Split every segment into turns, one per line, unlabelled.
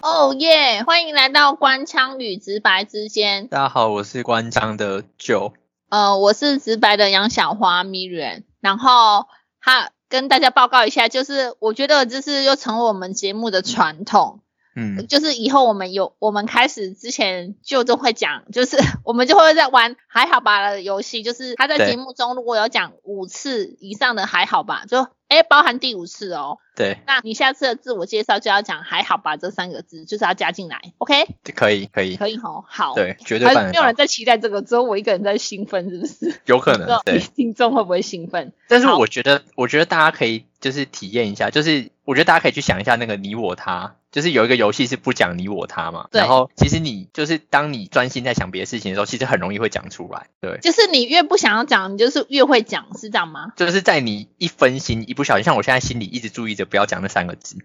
哦耶！欢迎来到官腔与直白之间。
大家好，我是官腔的九。
呃，我是直白的杨小花 Miriam。然后哈，跟大家报告一下，就是我觉得这是又成为我们节目的传统。
嗯，
就是以后我们有我们开始之前就都会讲，就是 我们就会在玩还好吧的游戏，就是他在节目中如果有讲五次以上的还好吧，就哎包含第五次哦。
对，
那你下次的自我介绍就要讲还好吧这三个字，就是要加进来，OK？
可以可以，
可以哦，好。
对，绝对
没有人在期待这个，只有我一个人在兴奋，是不是？
有可能对。
听众会不会兴奋？
但是我觉得，我觉得大家可以就是体验一下，就是我觉得大家可以去想一下那个你我他，就是有一个游戏是不讲你我他嘛，然后其实你就是当你专心在想别的事情的时候，其实很容易会讲出来，对。
就是你越不想要讲，你就是越会讲，是这样吗？
就是在你一分心、一不小心，像我现在心里一直注意着不要讲那三个字，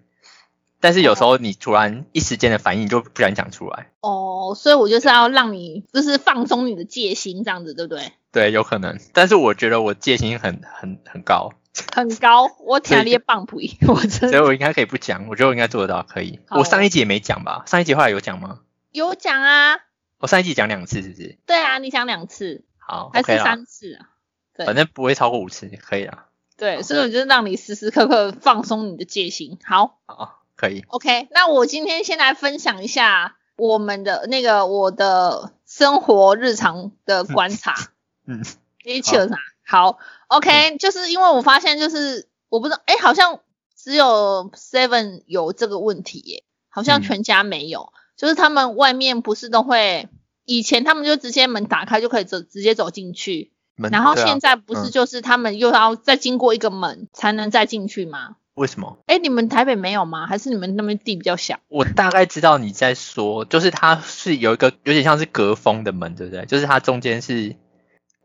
但是有时候你突然一时间的反应，你就不想讲出来。
哦，所以我就是要让你就是放松你的戒心，这样子对不对？
对，有可能，但是我觉得我戒心很很很高，
很高，我
所以
听你棒不，我真
所以我应该可以不讲，我觉得我应该做得到，可以。我上一集也没讲吧？上一集后来有讲吗？
有讲啊，
我上一集讲两次，是不是？
对啊，你讲两次
好
还，是三次啊？对
反正不会超过五次，可以啦。
对，所以我就是让你时时刻刻放松你的戒心。好
好，可以。
，OK，那我今天先来分享一下我们的那个我的生活日常的观察。
嗯，
一起了啥？好，OK，、就是因为我发现，就是我不知道，哎，好像只有 Seven 有这个问题耶，好像
嗯
全家没有。就是他们外面不是都会，以前他们就直接门打开就可以走，直接走进去。然后现在不是
嗯
就是他们又要再经过一个门才能再进去吗？
为什么？
哎，你们台北没有吗？还是你们那边地比较小？
我大概知道你在说，就是它是有一个有点像是隔风的门，对不对？就是它中间是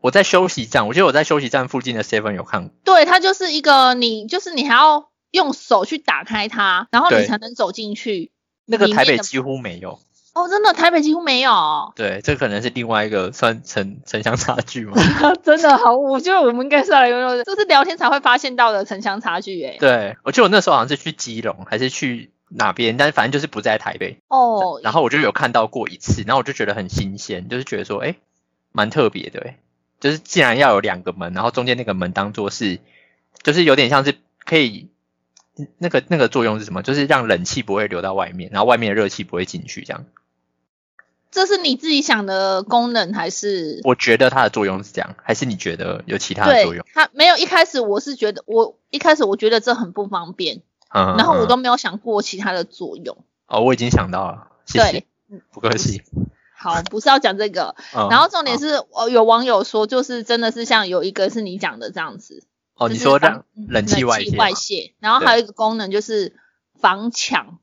我在休息站，我记得我在休息站附近的 Seven 有看过。
对，它就是一个你，就是你还要用手去打开它，然后你才能走进去。
那个台北几乎没有，
哦，真的，台北几乎没有。
对，这可能是另外一个算城城乡差距嘛。
真的好，我觉得我们应该是来用，这是聊天才会发现到的城乡差距诶。
对，我记得我那时候好像是去基隆还是去哪边，但是反正就是不在台北。
哦，
然后我就有看到过一次，然后我就觉得很新鲜，就是觉得说，哎，蛮特别的，哎，就是既然要有两个门，然后中间那个门当做是，就是有点像是可以，那个那个作用是什么？就是让冷气不会流到外面，然后外面的热气不会进去，这样。
这是你自己想的功能还是？
我觉得它的作用是这样，还是你觉得有其他的作用？，
它没有。一开始我是觉得，我一开始我觉得这很不方便，
嗯，
然后我
嗯
都没有想过其他的作用。
哦，我已经想到了，谢谢，
嗯
不客气。
好，不是要讲这个。
嗯
然后重点是，哦，有网友说，就是真的是像有一个是你讲的这样子，
哦，你说让冷气外泄
外泄，然后还有一个功能就是防抢。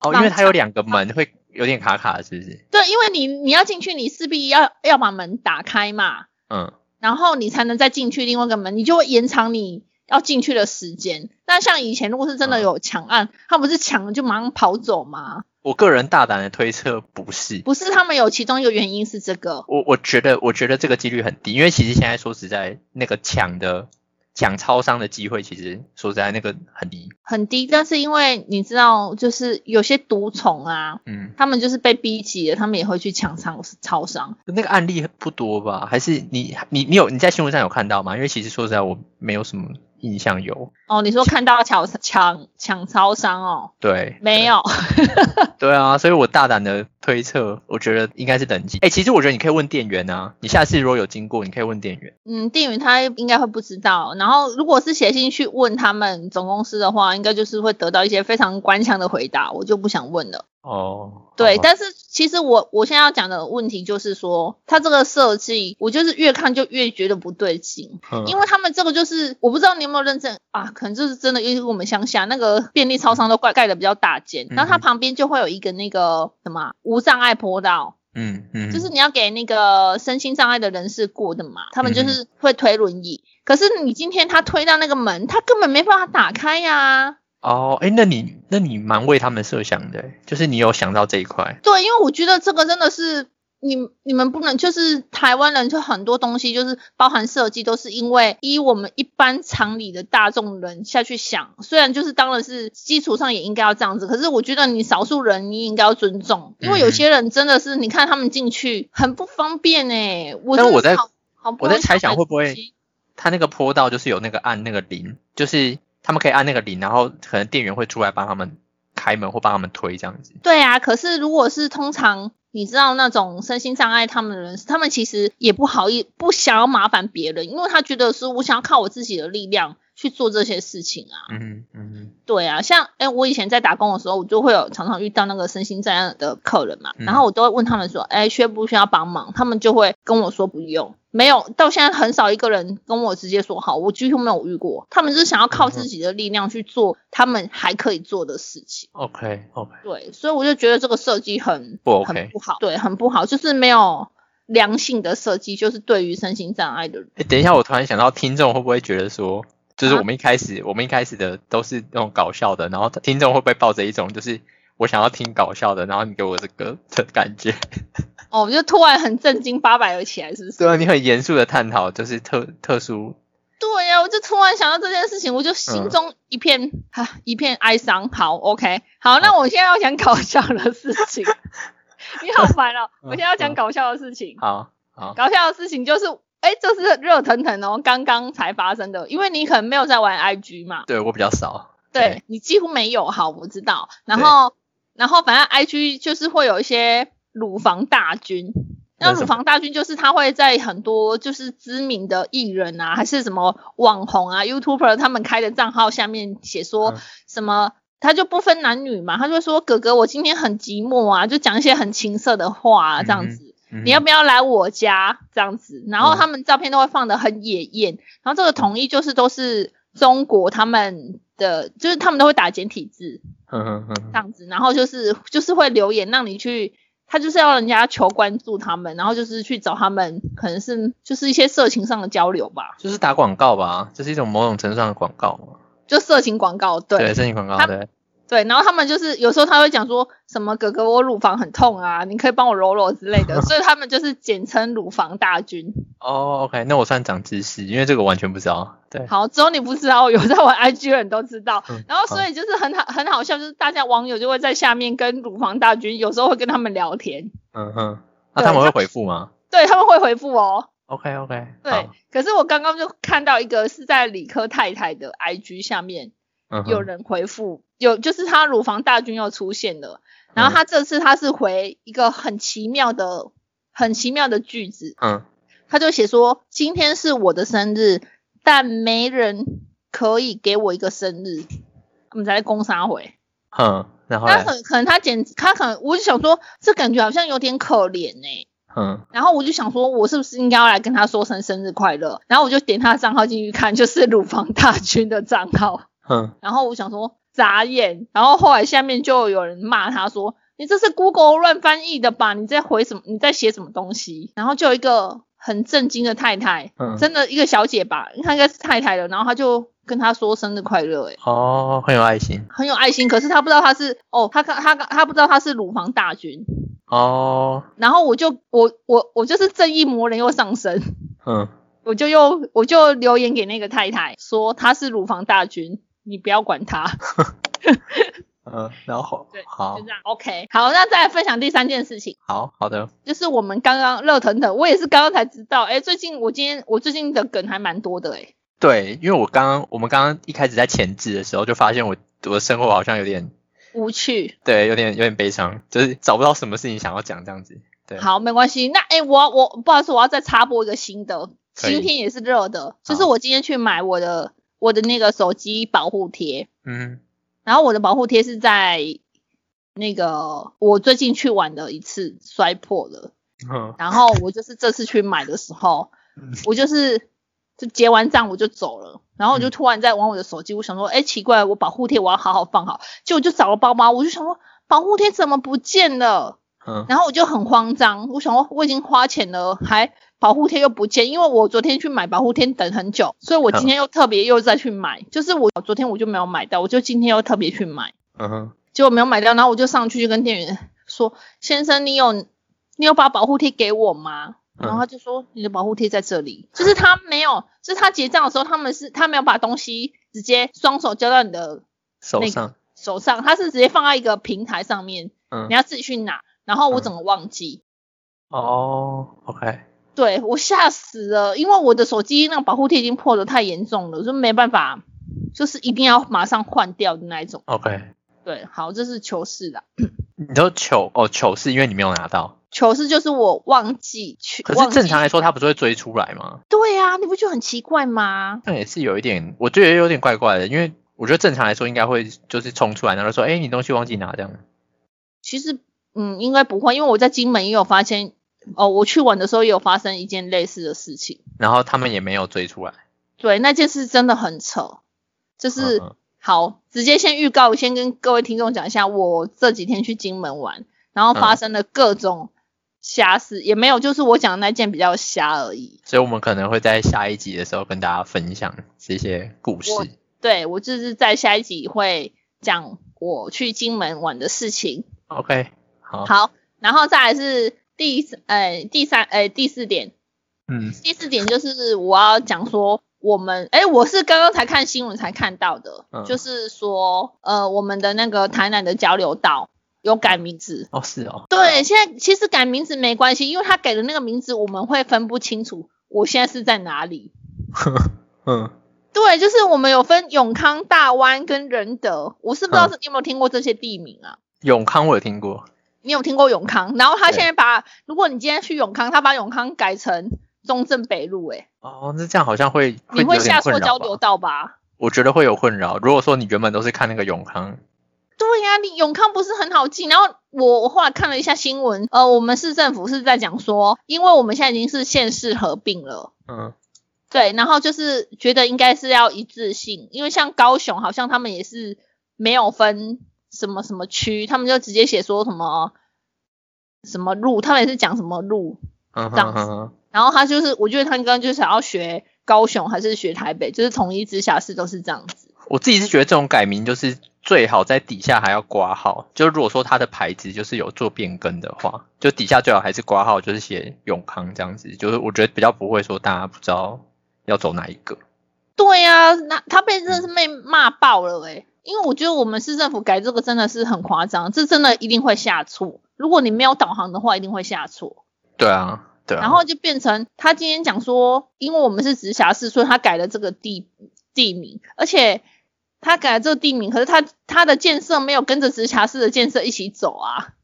哦，因为它有
让
两个门会有点卡卡，是不是？
对，因为你你要进去，你势必要要把门打开嘛，
嗯，
然后你才能再进去另外一个门，你就会延长你要进去的时间。那像以前如果是真的
嗯
有抢案，他不是抢了就马上跑走吗？
我个人大胆的推测不是。
不是，他们有其中一个原因是这个。
我我觉得，我觉得这个几率很低，因为其实现在说实在，那个抢的抢超商的机会，其实说实在那个很低。
很低，但是因为你知道，就是有些毒虫啊，
嗯，
他们就是被逼急了，他们也会去抢超超商。
那个案例不多吧？还是你你你有你在新闻上有看到吗？因为其实说实在，我没有什么印象有。
哦，你说看到抢抢抢超商哦？
对，
没有，
对啊，所以我大胆的推测，我觉得应该是等级。哎、其实我觉得你可以问店员啊，你下次如果有经过，你可以问店员。
嗯，店员他应该会不知道。然后，如果是写信去问他们总公司的话，应该就是会得到一些非常官腔的回答，我就不想问了。
哦，
对，但是其实我我现在要讲的问题就是说，他这个设计，我就是越看就越觉得不对劲。
嗯
因为他们这个就是，我不知道你有没有认真啊，可能就是真的，因为我们乡下那个便利超商都盖盖的比较大间，然后它旁边就会有一个那个什么啊无障碍坡道，
嗯嗯，
就是你要给那个身心障碍的人士过的嘛，他们就
嗯。
是会推轮椅。可是你今天他推到那个门，他根本没办法打开呀、
哦，哎，那你那你蛮为他们设想的，就是你有想到这一块。
对，因为我觉得这个真的是你你们不能就是台湾人，就很多东西就是包含设计，都是因为依我们一般常理的大众人下去想，虽然就是当然是基础上也应该要这样子，可是我觉得你少数人你应该要尊重，因为有些人真的是你看他们进去很不方便哎、我
但我在我在猜想会不会
东西
它那个坡道就是有那个按那个铃，就是他们可以按那个铃，然后可能店员会出来帮他们开门或帮他们推这样子。
对啊，可是如果是通常你知道那种身心障碍他们的人，他们其实也不好意不想要麻烦别人，因为他觉得是我想要靠我自己的力量去做这些事情啊。
嗯哼嗯
对啊，像哎、我以前在打工的时候，我就会有常常遇到那个身心障碍的客人嘛，
嗯
然后我都会问他们说，哎、需不需要帮忙？他们就会跟我说不用，没有，到现在很少一个人跟我直接说好，我几乎没有遇过，他们就是想要靠自己的力量去做他们还可以做的事情。
，OK OK，
对，所以我就觉得这个设计很
不 OK
很不好，对，很不好，就是没有良性的设计，就是对于身心障碍的人。
哎，等一下，我突然想到，听众会不会觉得说，就是
啊
我们一开始、我们一开始的都是那种搞笑的，然后听众会不会抱着一种就是我想要听搞笑的，然后你给我这个的感觉？
哦，我就突然很震惊，八百而起来，是不是？
对啊，你很严肃的探讨就是特特殊，
对呀、我就突然想到这件事情，我就心
嗯
中一片啊、一片哀伤。好，OK，好，那我现在要讲搞笑的事情。你好烦哦！
嗯
我现在要讲搞笑的事情。
好好，
搞笑的事情就是，哎，这是热腾腾哦，刚刚才发生的。因为你可能没有在玩 IG 嘛，
对我比较少，
对你几乎没有，好，我知道。然后，然后反正 IG 就是会有一些乳房大军。那乳房大军就是他会在很多就是知名的艺人啊，还是什么网红啊、YouTuber 他们开的账号下面写说
嗯
什么，他就不分男女嘛，他就说哥哥我今天很寂寞啊，就讲一些很情色的话啊，这样子。
嗯
你要不要来我家？这样子？然后
嗯
他们照片都会放的很野艳，然后这个统一就是都是中国他们的，就是他们都会打简体字
哼哼哼
这样子，然后就是就是会留言让你去，他就是要人家求关注他们，然后就是去找他们，可能是就是一些色情上的交流吧，
就是打广告吧，这是一种某种程度上的广告嘛，
就色情广告，对。
对，申请广告，对，
对，然后他们就是有时候他会讲说什么哥哥我乳房很痛啊，你可以帮我揉揉之类的，所以他们就是简称乳房大军。
哦，OK，那我算长知识，因为这个完全不知道，对，
好，只有你不知道，有在玩 IG 的人都知道。
嗯
然后所以就是很好很好笑，就是大家网友就会在下面跟乳房大军，有时候会跟他们聊天，
嗯哼，那
对
他们会回复吗
对他们会回复哦。
？OK OK，
对，可是我刚刚就看到一个是在理科太太的 IG 下面
嗯
有人回复，有就是他乳房大军又出现了，然后他这次他是回一个很奇妙的很奇妙的句子，
嗯
他就写说今天是我的生日，但没人可以给我一个生日，我们才攻杀回。
嗯，然后
他可可能他简他可能我就想说，这感觉好像有点可怜呢、
嗯
然后我就想说，我是不是应该要来跟他说声生日快乐？然后我就点他的账号进去看，就是乳房大军的账号。
嗯，
然后我想说眨眼，然后后来下面就有人骂他说：“你这是 Google 乱翻译的吧？你在回什么？你在写什么东西？”然后就有一个很震惊的太太，
嗯
真的一个小姐吧，她应该是太太了，然后她就跟他说生日快乐，诶，
哦，很有爱心，
很有爱心。可是他不知道他是哦，她她她她不知道他是乳房大军。
哦，
然后我就我我我就是正义魔人又上身，
嗯，
我就又我就留言给那个太太说他是乳房大军，你不要管他。
嗯，然后
对，
好
就这样。OK，好，那再来分享第三件事情，
好好的，
就是我们刚刚热腾腾，我也是刚刚才知道，哎，最近我今天我最近的梗还蛮多的，哎，
对，因为我刚刚我们刚刚一开始在前置的时候，就发现我我的生活好像有点
无趣。
对，有点有点悲伤，就是找不到什么事情想要讲这样子。对，
好，没关系。那哎，我我不好意思，我要再插播一个新的，今天也是热的，就是我今天去买我的我的那个手机保护贴，
嗯
然后我的保护贴是在那个我最近去玩的一次摔破了。
嗯
然后我就是这次去买的时候，我就是就结完账我就走了，然后我就
嗯
突然在玩我的手机，我想说，哎，奇怪，我保护贴我要好好放好，结果就找了包包，我就想说保护贴怎么不见了？
嗯
然后我就很慌张，我想说我已经花钱了，还保护贴又不见，因为我昨天去买保护贴等很久，所以我今天又特别又再去买，就是我昨天我就没有买到，我就今天又特别去买。
嗯哼
结果没有买到，然后我就上去就跟店员说：“先生，你有你有把保护贴给我吗？”
嗯
然后他就说：“你的保护贴在这里。”就是他没有，就是他结账的时候，他们是他没有把东西直接双手交到你的那个
手上，
手上，他是直接放在一个平台上面，
嗯
你，要自己去拿。然后我
嗯
整个忘记，
哦，OK，
对我吓死了，因为我的手机那个保护贴已经破的太严重了，就没办法，就是一定要马上换掉的那一种。
OK，
对，好，这是糗事啦。
你都糗哦，糗事因为你没有拿到，
糗事就是我忘记去，
可是正常来说，他不是会追出来吗？
对呀、你不觉得很奇怪吗？
那也是有一点，我觉得有点怪怪的，因为我觉得正常来说应该会就是冲出来，然后说，哎，你东西忘记拿这样。
其实，嗯，应该不会，因为我在金门也有发现，哦，我去玩的时候也有发生一件类似的事情。
然后他们也没有追出来，
对，那件事真的很扯，就是、
嗯嗯
好，直接先预告，先跟各位听众讲一下，我这几天去金门玩，然后发
嗯
生了各种瞎事，也没有，就是我讲的那件比较瞎而已。
所以我们可能会在下一集的时候跟大家分享这些故事。
我对我就是在下一集会讲我去金门玩的事情。
OK，好，
好，然后再来是第四呃第三呃第四点，
嗯
第四点就是我要讲说，我们哎，我是刚刚才看新闻才看到的，
嗯
就是说呃我们的那个台南的交流道有改名字。
哦是哦，
对，现在其实改名字没关系，因为他给的那个名字我们会分不清楚我现在是在哪里。
嗯，
对，就是我们有分永康、大湾跟仁德，我是不知道
嗯
是你有没有听过这些地名啊？
永康我有听过，
你有听过永康？然后他
对
现在把，如果你今天去永康，他把永康改成中正北路、欸，
哦，那这样好像会
你会下错交流？道吧？
我觉得会有困扰。如果说你原本都是看那个永康，
对呀、你永康不是很好记。然后我我后来看了一下新闻，呃，我们市政府是在讲说，因为我们现在已经是县市合并了。
嗯，
对，然后就是觉得应该是要一致性，因为像高雄好像他们也是没有分什么什么区，他们就直接写说什么什么路，他们也是讲什么路，
嗯
这样子然后他就是我觉得他刚刚就是想要学高雄还是学台北，就是统一直辖市都是这样子。
我自己是觉得这种改名就是最好在底下还要挂号，就如果说它的牌子就是有做变更的话，就底下最好还是挂号，就是写永康这样子，就是我觉得比较不会说大家不知道要走哪一个。
对呀、那他被真的是被骂爆了诶、因为我觉得我们市政府改这个真的是很夸张，这真的一定会下错。如果你没有导航的话，一定会下错。
对啊，对啊。
然后就变成他今天讲说，因为我们是直辖市，所以他改了这个地地名，而且他改了这个地名，可是他他的建设没有跟着直辖市的建设一起走啊。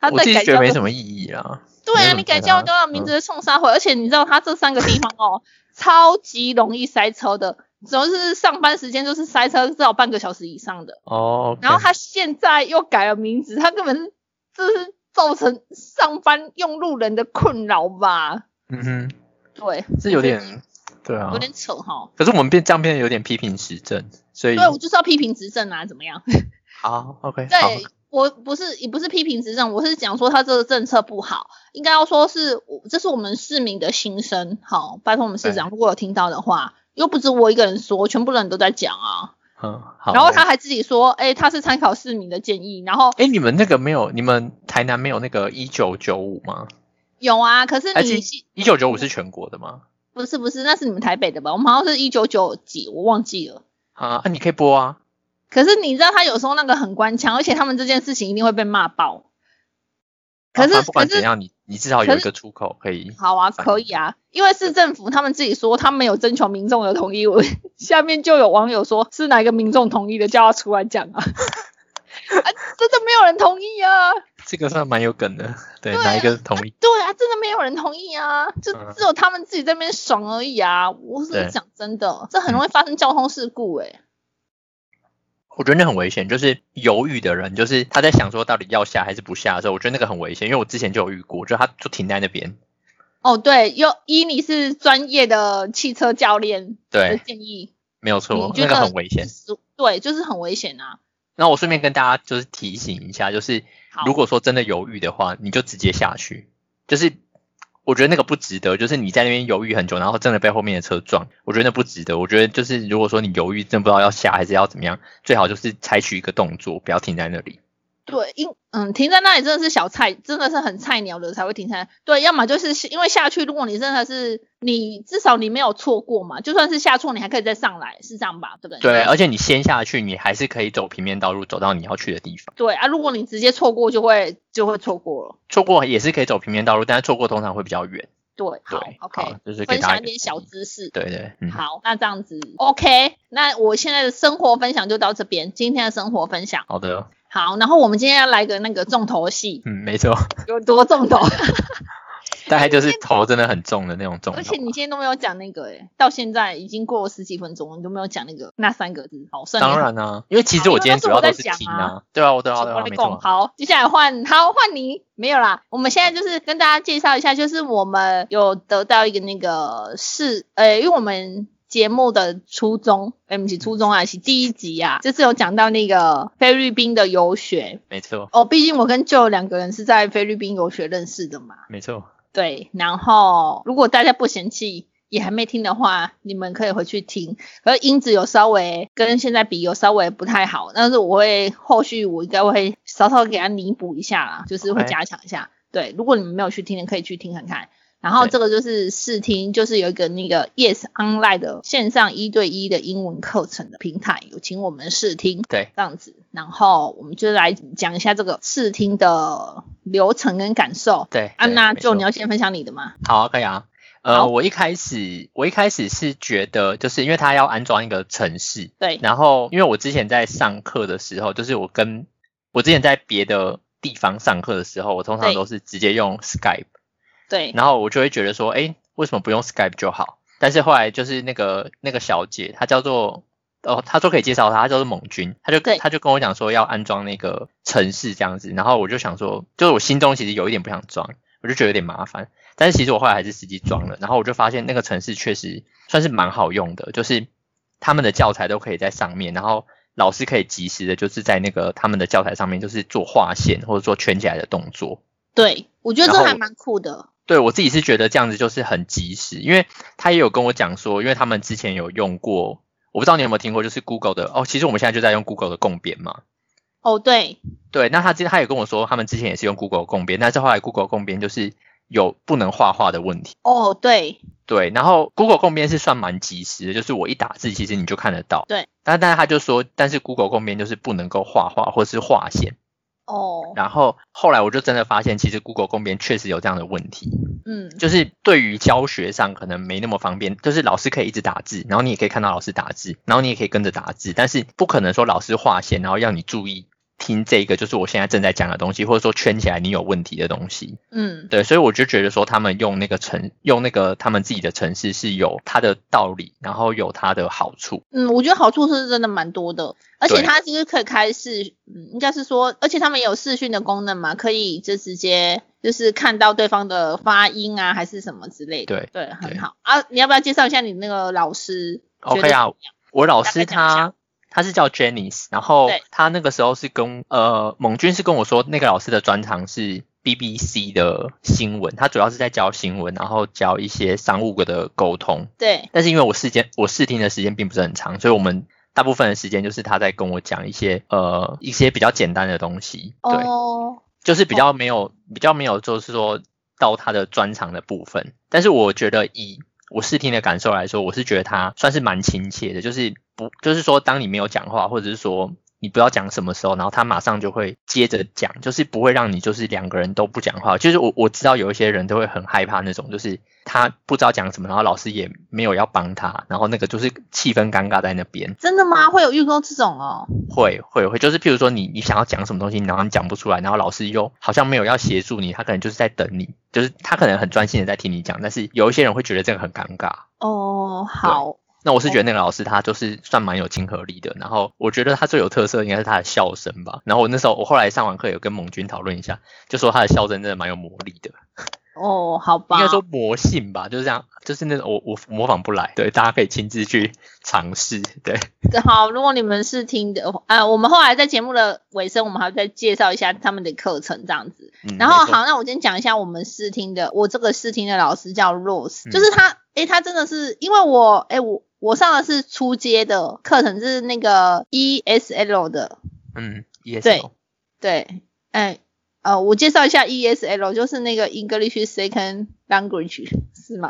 他
我自己觉得没什么意义啊。
对啊，你改交流道名字是冲沙回，而且你知道他这三个地方哦，超级容易塞车的，只要是上班时间就是塞车至少半个小时以上的。
哦，
然后他现在又改了名字，他根本是这是造成上班用路人的困扰吧？
嗯哼，
对，
是有点对啊
有，点扯哈。
可是我们变这样变得有点批评时政，所以
对，我就是要批评执政啊，怎么样？
好 OK 好
对我不是也不是批评执政，我是讲说他这个政策不好，应该要说是这是我们市民的心声。好，拜托我们市长，如果有听到的话，又不止我一个人说，全部人都在讲啊。
嗯好。
然后他还自己说，哎、他是参考市民的建议，然后
哎，你们那个没有，你们台南没有那个一九九五吗？
有啊，可是你
一九九五是全国的吗？
不是不是，那是你们台北的吧？我们好像是一九九几，我忘记了。
啊，那你可以播啊。
可是你知道他有时候那个很官腔，而且他们这件事情一定会被骂爆。可是
啊不管怎样，你你至少有一个出口可以。
好啊，可以啊，因为市政府他们自己说他没有征求民众的同意，我 下面就有网友说是哪一个民众同意的，叫他出来讲啊。啊，真的没有人同意啊！
这个算蛮有梗的，对，
对啊
哪一个同意？
对啊，真的没有人同意啊，就
嗯
只有他们自己在那边爽而已啊！我
对
是讲真的，这很容易发生交通事故诶、
我觉得那很危险，就是犹豫的人，就是他在想说到底要下还是不下的时候，我觉得那个很危险，因为我之前就有遇过，就他就停在那边，
哦，对，有依你是专业的汽车教练的
对，
建议，
没有错那个很危险。
是对，就是很危险啊。
那我顺便跟大家就是提醒一下，就是如果说真的犹豫的话，你就直接下去，就是我觉得那个不值得，就是你在那边犹豫很久，然后真的被后面的车撞，我觉得那不值得。我觉得就是如果说你犹豫，真不知道要下还是要怎么样，最好就是采取一个动作，不要停在那里。
对，因嗯停在那里真的是小菜，真的是很菜鸟的才会停下来。对，要么就是因为下去，如果你真的是你至少你没有错过嘛，就算是下错，你还可以再上来，是这样吧？对不对？
对，而且你先下去，你还是可以走平面道路走到你要去的地方。
对啊，如果你直接错过，就会就会错过了。
错过也是可以走平面道路，但是错过通常会比较远。
对，好
对
，OK，
好就是给
分享一点小知识。
对对，嗯，
好，那这样子 OK，那我现在的生活分享就到这边，今天的生活分享。
好的，
好，然后我们今天要来个那个重头戏，
嗯，没错，
有多重头？
大概就是头真的很重的那种重头。
而且你今天都没有讲那个、欸，到现在已经过了十几分钟了，你都没有讲那个那三个字，好，算
当然啊，因为其实我今天主要都是听啊，对啊，我对啊，对啊，没错。
好，接下来换好换你，没有啦。我们现在就是跟大家介绍一下，就是我们有得到一个那个是，呃，因为我们节目的初衷，哎，不是初衷啊，是第一集啊，就是有讲到那个菲律宾的游学。
没错，
哦，毕竟我跟舅两个人是在菲律宾游学认识的嘛。
没错。
对，然后如果大家不嫌弃，也还没听的话，你们可以回去听。而音质有稍微跟现在比有稍微不太好，但是我会后续我应该会稍稍给它弥补一下啦，就是会加强一下。对，如果你们没有去听的，可以去听看看。然后这个就是试听，就是有一个那个 Yes Online 的线上一对一的英文课程的平台，有请我们试听，
对，
这样子。然后我们就来讲一下这个试听的流程跟感受。
对，
安娜，就你要先分享你的吗？
好啊，可以啊。呃，我一开始我一开始是觉得，就是因为他要安装一个程式，
对，
然后因为我之前在上课的时候，就是我跟我之前在别的地方上课的时候，我通常都是直接用 Skype，
对，
然后我就会觉得说，哎，为什么不用 Skype 就好？但是后来就是那个那个小姐，她叫做哦，她说可以介绍她，她叫做猛君，她就
对
她就跟我讲说要安装那个城市这样子，然后我就想说，就是我心中其实有一点不想装，我就觉得有点麻烦，但是其实我后来还是实际装了，然后我就发现那个城市确实算是蛮好用的，就是他们的教材都可以在上面，然后老师可以及时的，就是在那个他们的教材上面，就是做划线或者做圈起来的动作。
对，我觉得这还蛮酷的。
对我自己是觉得这样子就是很及时，因为他也有跟我讲说，因为他们之前有用过，我不知道你有没有听过，就是 Google 的哦，其实我们现在就在用 Google 的共编嘛。
哦，对，
对，那他之他也跟我说，他们之前也是用 Google 共编，但是后来 Google 共编就是有不能画画的问题。
哦，对，
对，然后 Google 共编是算蛮及时的，就是我一打字，其实你就看得到。
对，
但但是他就说，但是 Google 共编就是不能够画画或是划线。
哦，
然后后来我就真的发现，其实 Google 公编确实有这样的问题。
嗯，
就是对于教学上可能没那么方便，就是老师可以一直打字，然后你也可以看到老师打字，然后你也可以跟着打字，但是不可能说老师划线，然后要你注意听这个就是我现在正在讲的东西，或者说圈起来你有问题的东西。
嗯，
对，所以我就觉得说他们用那个城用那个他们自己的城市是有它的道理，然后有它的好处。
嗯，我觉得好处是真的蛮多的，而且它其实可以开视，嗯，应该是说，而且他们也有视讯的功能嘛，可以就直接就是看到对方的发音啊，还是什么之类的。
对
对，很好啊。你要不要介绍一下你那个老师
OK 啊我老师他他是叫 Janice，然后
对。
他那个时候是跟呃猛军是跟我说，那个老师的专长是 BBC 的新闻，他主要是在教新闻，然后教一些商务的沟通。
对，
但是因为我时间我试听的时间并不是很长，所以我们大部分的时间就是他在跟我讲一些呃一些比较简单的东西，对，
哦，
就是比较没有比较没有就是说到他的专长的部分。但是我觉得以我试听的感受来说，我是觉得他算是蛮亲切的，就是不就是说当你没有讲话，或者是说你不知道讲什么时候，然后他马上就会接着讲，就是不会让你就是两个人都不讲话。就是我我知道有一些人都会很害怕那种，就是他不知道讲什么，然后老师也没有要帮他，然后那个就是气氛尴尬在那边。
真的吗？会有遇到这种哦？
会会会，就是譬如说你你想要讲什么东西，然后你讲不出来，然后老师又好像没有要协助你，他可能就是在等你，就是他可能很专心的在听你讲，但是有一些人会觉得这个很尴尬。
哦，好，
那我是觉得那个老师他就是算蛮有亲和力的，然后我觉得他最有特色应该是他的笑声吧。然后我那时候我后来上完课有跟盟军讨论一下，就说他的笑声真的蛮有魔力的，
哦，好吧，
应该说魔性吧，就是这样，就是那种我我模仿不来，对，大家可以亲自去尝试，对，
好，如果你们是听的，呃，我们后来在节目的尾声，我们还会再介绍一下他们的课程这样子。
嗯，
然后好，那我先讲一下我们试听的，我这个试听的老师叫 Rose，、
嗯。
就是他，诶，他真的是因为我，诶，我我上的是初阶的课程，是那个 ESL 的，
嗯，，ESL，，
对，哎，呃，我介绍一下 ESL，就是那个 English Second Language，是吗？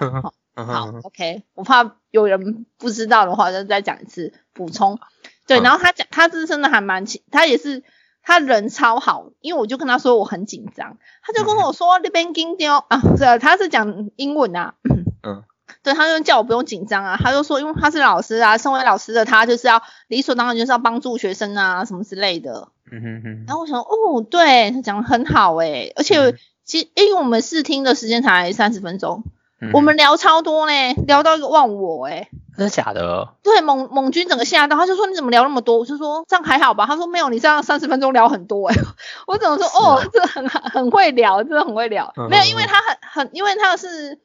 好，好，OK，我怕有人不知道的话，就再讲一次补充。对，然后他讲，他是真的还蛮，他也是他人超好，因为我就跟他说我很紧张，他就跟我说那边紧张啊，是，他是讲英文啊，嗯，对，他就叫我不用紧张啊，他就说因为他是老师啊，身为老师的他就是要理所当然就是要帮助学生啊，什么之类的。嗯哼哼。然后我想，哦，对他讲的很好诶，而且其实因为我们试听的时间才三十分钟。我们聊超多嘞，聊到一个忘我哎，
真的假的？
对，猛猛君整个吓到，他就说你怎么聊那么多？我就说这样还好吧。他说没有，你这样三十分钟聊很多哎。我怎么说？哦，这很很会聊，真的很会聊。没有，因为他很很，因为他是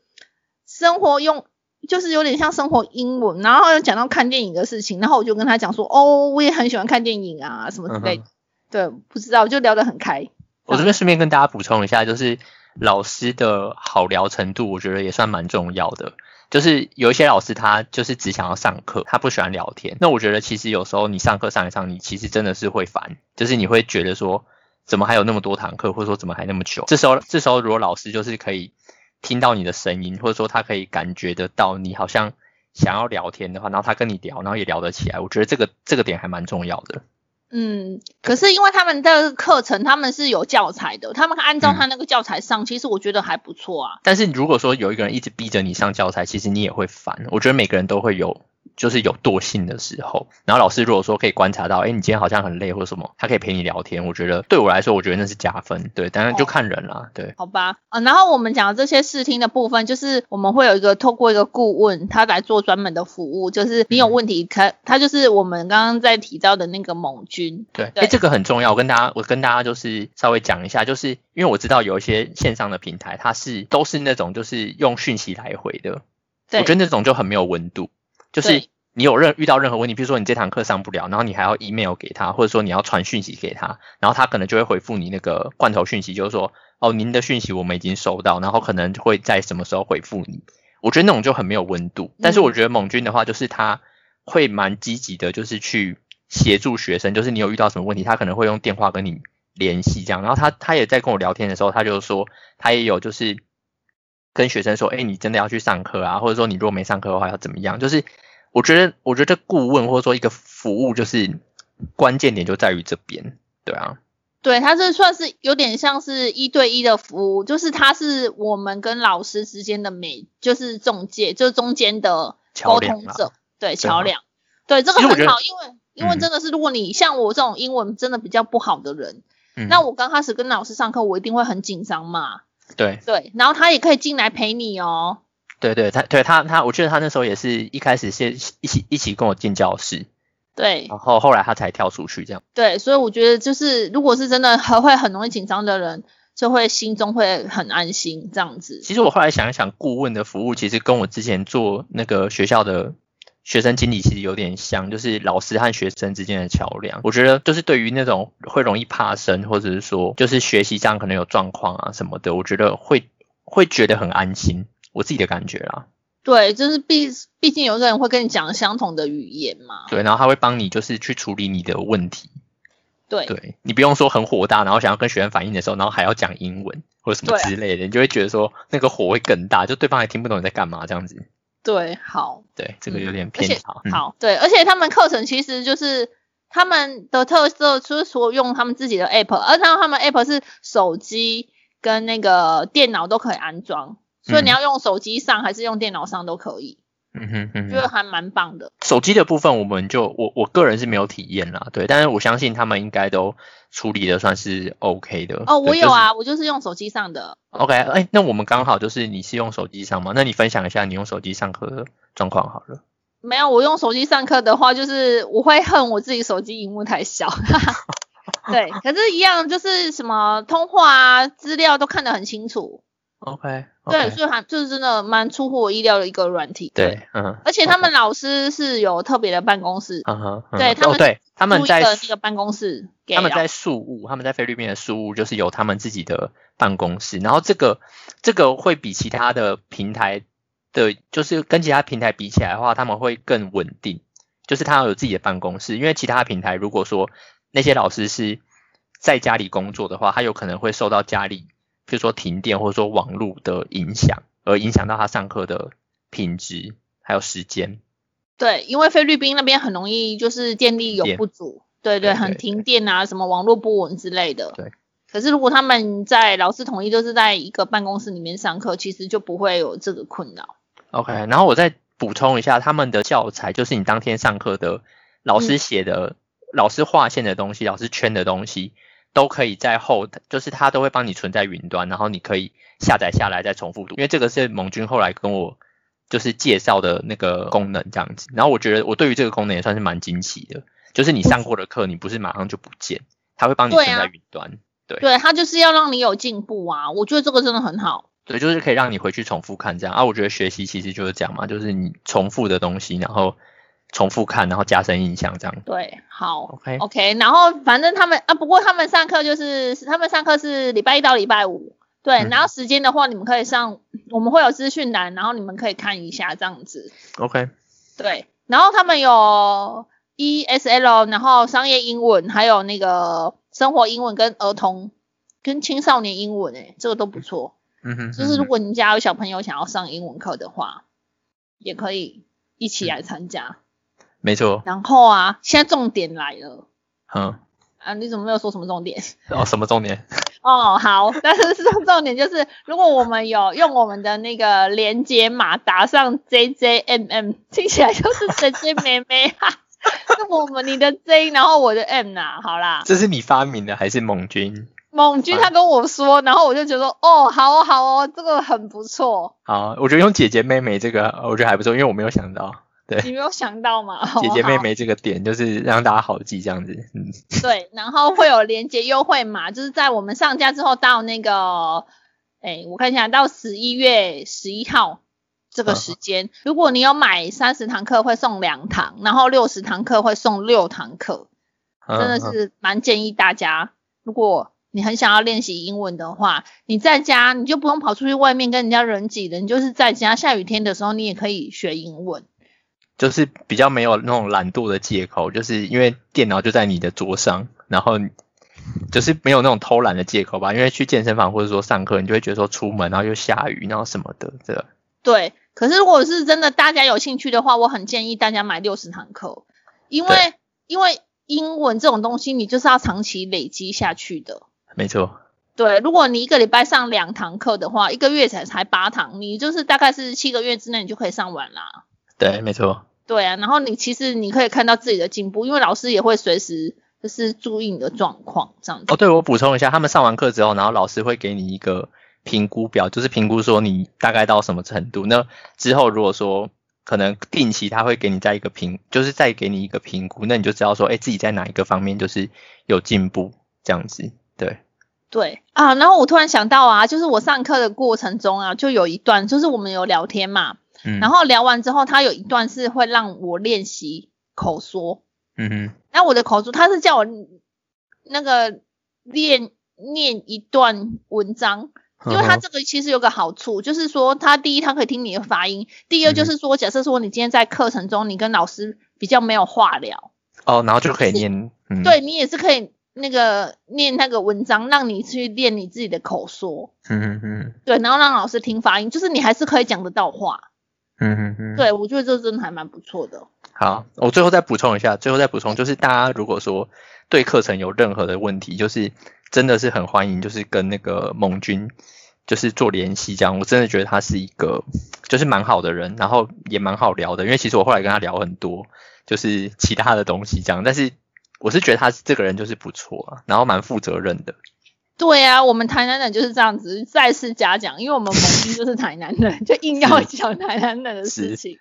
生活用，就是有点像生活英文，然后又讲到看电影的事情，然后我就跟他讲说，哦，我也很喜欢看电影啊，什么之类。对，不知道，就聊得很开。
我这边顺便跟大家补充一下，就是。老师的好聊程度，我觉得也算蛮重要的。就是有一些老师，他就是只想要上课，他不喜欢聊天。那我觉得其实有时候你上课上一上，你其实真的是会烦，就是你会觉得说，怎么还有那么多堂课，或者说怎么还那么久？这时候，这时候如果老师就是可以听到你的声音，或者说他可以感觉得到你好像想要聊天的话，然后他跟你聊，然后也聊得起来，我觉得这个这个点还蛮重要的。
嗯，可是因为他们的课程他们是有教材的，他们按照他那个教材上，其实我觉得还不错啊。
但是如果说有一个人一直逼着你上教材，其实你也会烦。我觉得每个人都会有。就是有惰性的时候，然后老师如果说可以观察到，哎，你今天好像很累或者什么，他可以陪你聊天，我觉得对我来说，我觉得那是加分，对，当然就看人啦，对。
好吧，啊，然后我们讲的这些试听的部分，就是我们会有一个透过一个顾问，他来做专门的服务，就是你有问题，可他就是我们刚刚在提到的那个猛军。
对，哎，这个很重要，我跟大家，我跟大家就是稍微讲一下，就是因为我知道有一些线上的平台，它是都是那种就是用讯息来回的，我觉得那种就很没有温度。就是你有任遇到任何问题，比如说你这堂课上不了，然后你还要 email 给他，或者说你要传讯息给他，然后他可能就会回复你那个罐头讯息，就是说哦，您的讯息我们已经收到，然后可能会在什么时候回复你。我觉得那种就很没有温度。但是我觉得猛军的话，就是他会蛮积极的，就是去协助学生，就是你有遇到什么问题，他可能会用电话跟你联系这样。然后他他也在跟我聊天的时候，他就说他也有就是。跟学生说，哎，你真的要去上课啊？或者说你如果没上课的话要怎么样？就是我觉得，我觉得顾问或者说一个服务，就是关键点就在于这边，对啊。
对，他这算是有点像是一对一的服务，就是他是我们跟老师之间的美，就是中介，就是中间的沟通者，对，桥梁。对，这个很好，因为因为真的是，如果你像我这种英文真的比较不好的人，那我刚开始跟老师上课，我一定会很紧张嘛。
对
对，然后他也可以进来陪你哦。
对对，他对他他，我记得他那时候也是一开始先一起一起跟我进教室，
对，
然后后来他才跳出去这样。
对，所以我觉得就是如果是真的很会很容易紧张的人，就会心中会很安心这样子。
其实我后来想一想，顾问的服务其实跟我之前做那个学校的。学生经理其实有点像，就是老师和学生之间的桥梁。我觉得就是对于那种会容易怕生，或者是说就是学习上可能有状况啊什么的，我觉得会会觉得很安心。我自己的感觉啦。
对，就是毕毕竟有个人会跟你讲相同的语言嘛。
对，然后他会帮你就是去处理你的问题。
对，
对你不用说很火大，然后想要跟学员反映的时候，然后还要讲英文或者什么之类的，你就会觉得说那个火会更大，就对方也听不懂你在干嘛这样子。
对，好，
对，这个有点偏好。
好，对，而且他们课程其实就是他们的特色，就是说用他们自己的 app，而且他们 app 是手机跟那个电脑都可以安装，所以你要用手机上还是用电脑上都可以。嗯哼哼，觉得还蛮棒的。
手机的部分，我们就我我个人是没有体验啦，对，但是我相信他们应该都处理的算是 OK 的。
哦，我有啊，我就是用手机上的。
OK，哎，那我们刚好就是你是用手机上吗？那你分享一下你用手机上课的状况好了。
没有，我用手机上课的话，就是我会恨我自己手机荧幕太小。对，可是，一样就是什么通话啊，资料都看得很清楚。
OK，
对，所以还就是真的蛮出乎我意料的一个软体。
对，嗯，
而且他们老师是有特别的办公室，
嗯哼，
对他们，
对，他们在
那个办公室，
他们在宿务，他们在菲律宾的宿务就是有他们自己的办公室，然后这个这个会比其他的平台的，就是跟其他平台比起来的话，他们会更稳定，就是他有自己的办公室，因为其他平台如果说那些老师是。在家里工作的话，他有可能会受到家里，比如说停电或者说网络的影响，而影响到他上课的品质还有时间。
对，因为菲律宾那边很容易就是电力有不足，对对，
对
很停电啊，什么网络不稳之类的。
对。
可是如果他们在老师统一都是在一个办公室里面上课，其实就不会有这个困扰。
OK，然后我再补充一下，他们的教材就是你当天上课的老师写的、老师划线的东西、老师圈的东西，都可以在后，就是它都会帮你存在云端，然后你可以下载下来再重复读。因为这个是盟军后来跟我就是介绍的那个功能这样子，然后我觉得我对于这个功能也算是蛮惊奇的，就是你上过的课，你不是马上就不见，它会帮你存在云端。对
对，他就是要让你有进步啊，我觉得这个真的很好。
对，就是可以让你回去重复看这样啊。我觉得学习其实就是这样嘛，就是你重复的东西，然后重复看，然后加深印象这样。
对，好
OK
OK，然后反正他们啊，不过他们上课就是他们上课是礼拜一到礼拜五，对，
嗯
然后时间的话你们可以上，我们会有资讯栏，然后你们可以看一下这样子。
OK，
对，然后他们有 ESL，然后商业英文，还有那个生活英文跟儿童跟青少年英文，诶，这个都不错。
嗯哼，
就是如果你家有小朋友想要上英文课的话，也可以一起来参加。
没错，
然后啊，现在重点来了。
嗯，
啊，你怎么没有说什么重点？
哦，什么重点？
哦，好，但是是重点就是，如果我们有用我们的那个连接码打上 JJMM，听起来就是姐姐妹妹哈，是我们你的 J，然后我的 M 呐、好啦，
这是你发明的还是猛军？
猛君他跟我说，然后我就觉得说，哦，好哦，好哦，这个很不错，
好，我觉得用姐姐妹妹这个，我觉得还不错，因为我没有想到，对，
你没有想到吗？
姐姐妹妹这个点就是让大家好记这样子。嗯，
对，然后会有连接优惠码，就是在我们上架之后到那个，哎，我看一下，到十一月十一号这个时间，如果你有买三十堂课会送两堂，然后六十堂课会送六堂课，真的是蛮建议大家，如果你很想要练习英文的话，你在家你就不用跑出去外面跟人家人挤人，你就是在家下雨天的时候你也可以学英文。
就是比较没有那种懒惰的借口，就是因为电脑就在你的桌上，然后就是没有那种偷懒的借口吧。因为去健身房或者说上课，你就会觉得说出门然后又下雨，然后什么的，这个
对，可是如果是真的大家有兴趣的话，我很建议大家买六十堂课，因为因为英文这种东西，你就是要长期累积下去的。
没错，
对，如果你一个礼拜上两堂课的话，一个月才才八堂，你就是大概是七个月之内你就可以上完啦。
对，没错，
对啊，然后你其实你可以看到自己的进步，因为老师也会随时就是注意你的状况这样子。
哦，对，我补充一下，他们上完课之后，然后老师会给你一个评估表，就是评估说你大概到什么程度。那之后如果说可能定期他会给你再一个评，就是再给你一个评估，那你就知道说，哎，自己在哪一个方面就是有进步这样子。对，
对啊，然后我突然想到啊，就是我上课的过程中啊，就有一段就是我们有聊天嘛，
嗯，
然后聊完之后，他有一段是会让我练习口说。
嗯哼，
那我的口说，他是叫我那个练念一段文章，因为他这个其实有个好处，就是说他第一他可以听你的发音，第二就是说，假设说你今天在课程中你跟老师比较没有话聊，
哦，然后就可以念，嗯，，
对你也是可以那个念那个文章，让你去练你自己的口说，
嗯哼哼，
对，然后让老师听发音，就是你还是可以讲得到话，
嗯嗯嗯，。
对我觉得这真的还蛮不错的。
好，我最后再补充一下，最后再补充，就是大家如果说对课程有任何的问题，就是真的是很欢迎，就是跟那个盟军就是做联系，这样我真的觉得他是一个就是蛮好的人，然后也蛮好聊的，因为其实我后来跟他聊很多，就是其他的东西这样，但是我是觉得他这个人就是不错啊，然后蛮负责任的，
对啊，我们台南人就是这样子，再次嘉奖，因为我们盟军就是台南人，就硬要讲台南人的事情。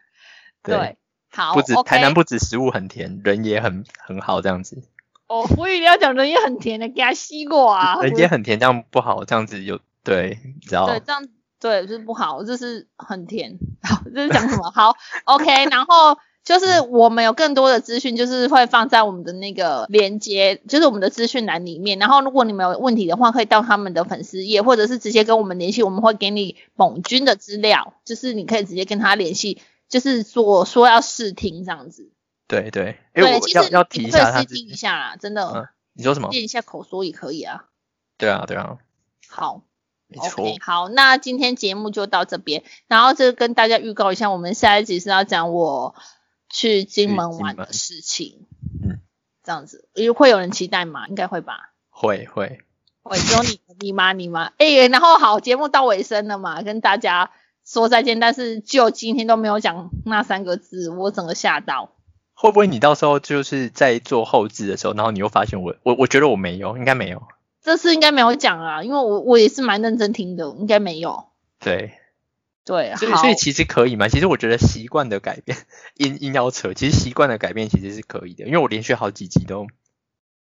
对
对，好，
不止台南不止食物很甜，人也很很好这样子，
哦，我以为要讲人也很甜的，给他吸过啊。
人也很甜，这样不好，这样子有对，你知道
对，这样对就是不好，就是很甜。好，这是讲什么？好，OK，然后。就是我们有更多的资讯，就是会放在我们的那个连接，就是我们的资讯栏里面。然后，如果你们有问题的话，可以到他们的粉丝页，或者是直接跟我们联系，我们会给你猛军的资料，就是你可以直接跟他联系，就是说说要试听这样子。
对对，因
为，
我
其实
要要提一下他
试听一。下啦，真的。
嗯你说什么？
练一下口说也可以啊。
对啊，对啊，
好
没错。
好，那今天节目就到这边，然后就跟大家预告一下，我们下一集是要讲我去金门玩的事情。
嗯，
这样子，因为会有人期待吗？应该会吧。
会会，
会，只有你你妈你妈，哎、然后好，节目到尾声了嘛，跟大家说再见，但是就今天都没有讲那三个字，我整个吓到。
会不会你到时候就是在做后置的时候，然后你又发现我我我觉得我没有，应该没有。
这次应该没有讲啊，因为我我也是蛮认真听的，应该没有。
对，
对，
所以所以其实可以嘛？其实我觉得习惯的改变，硬硬要扯，其实习惯的改变其实是可以的，因为我连续好几集都，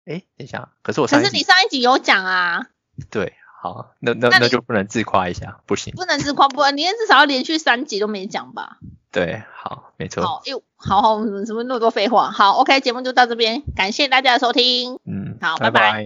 哎，等一下，可是我上一集
可是你上一集有讲啊，
对，好，那那
那
那就不能自夸一下，不行。
不能自夸不然，你至少要连续三集都没讲吧？
对，好，没错，
好，又好好，怎么那么多废话？好，OK，节目就到这边，感谢大家的收听。
嗯，
好
拜
拜拜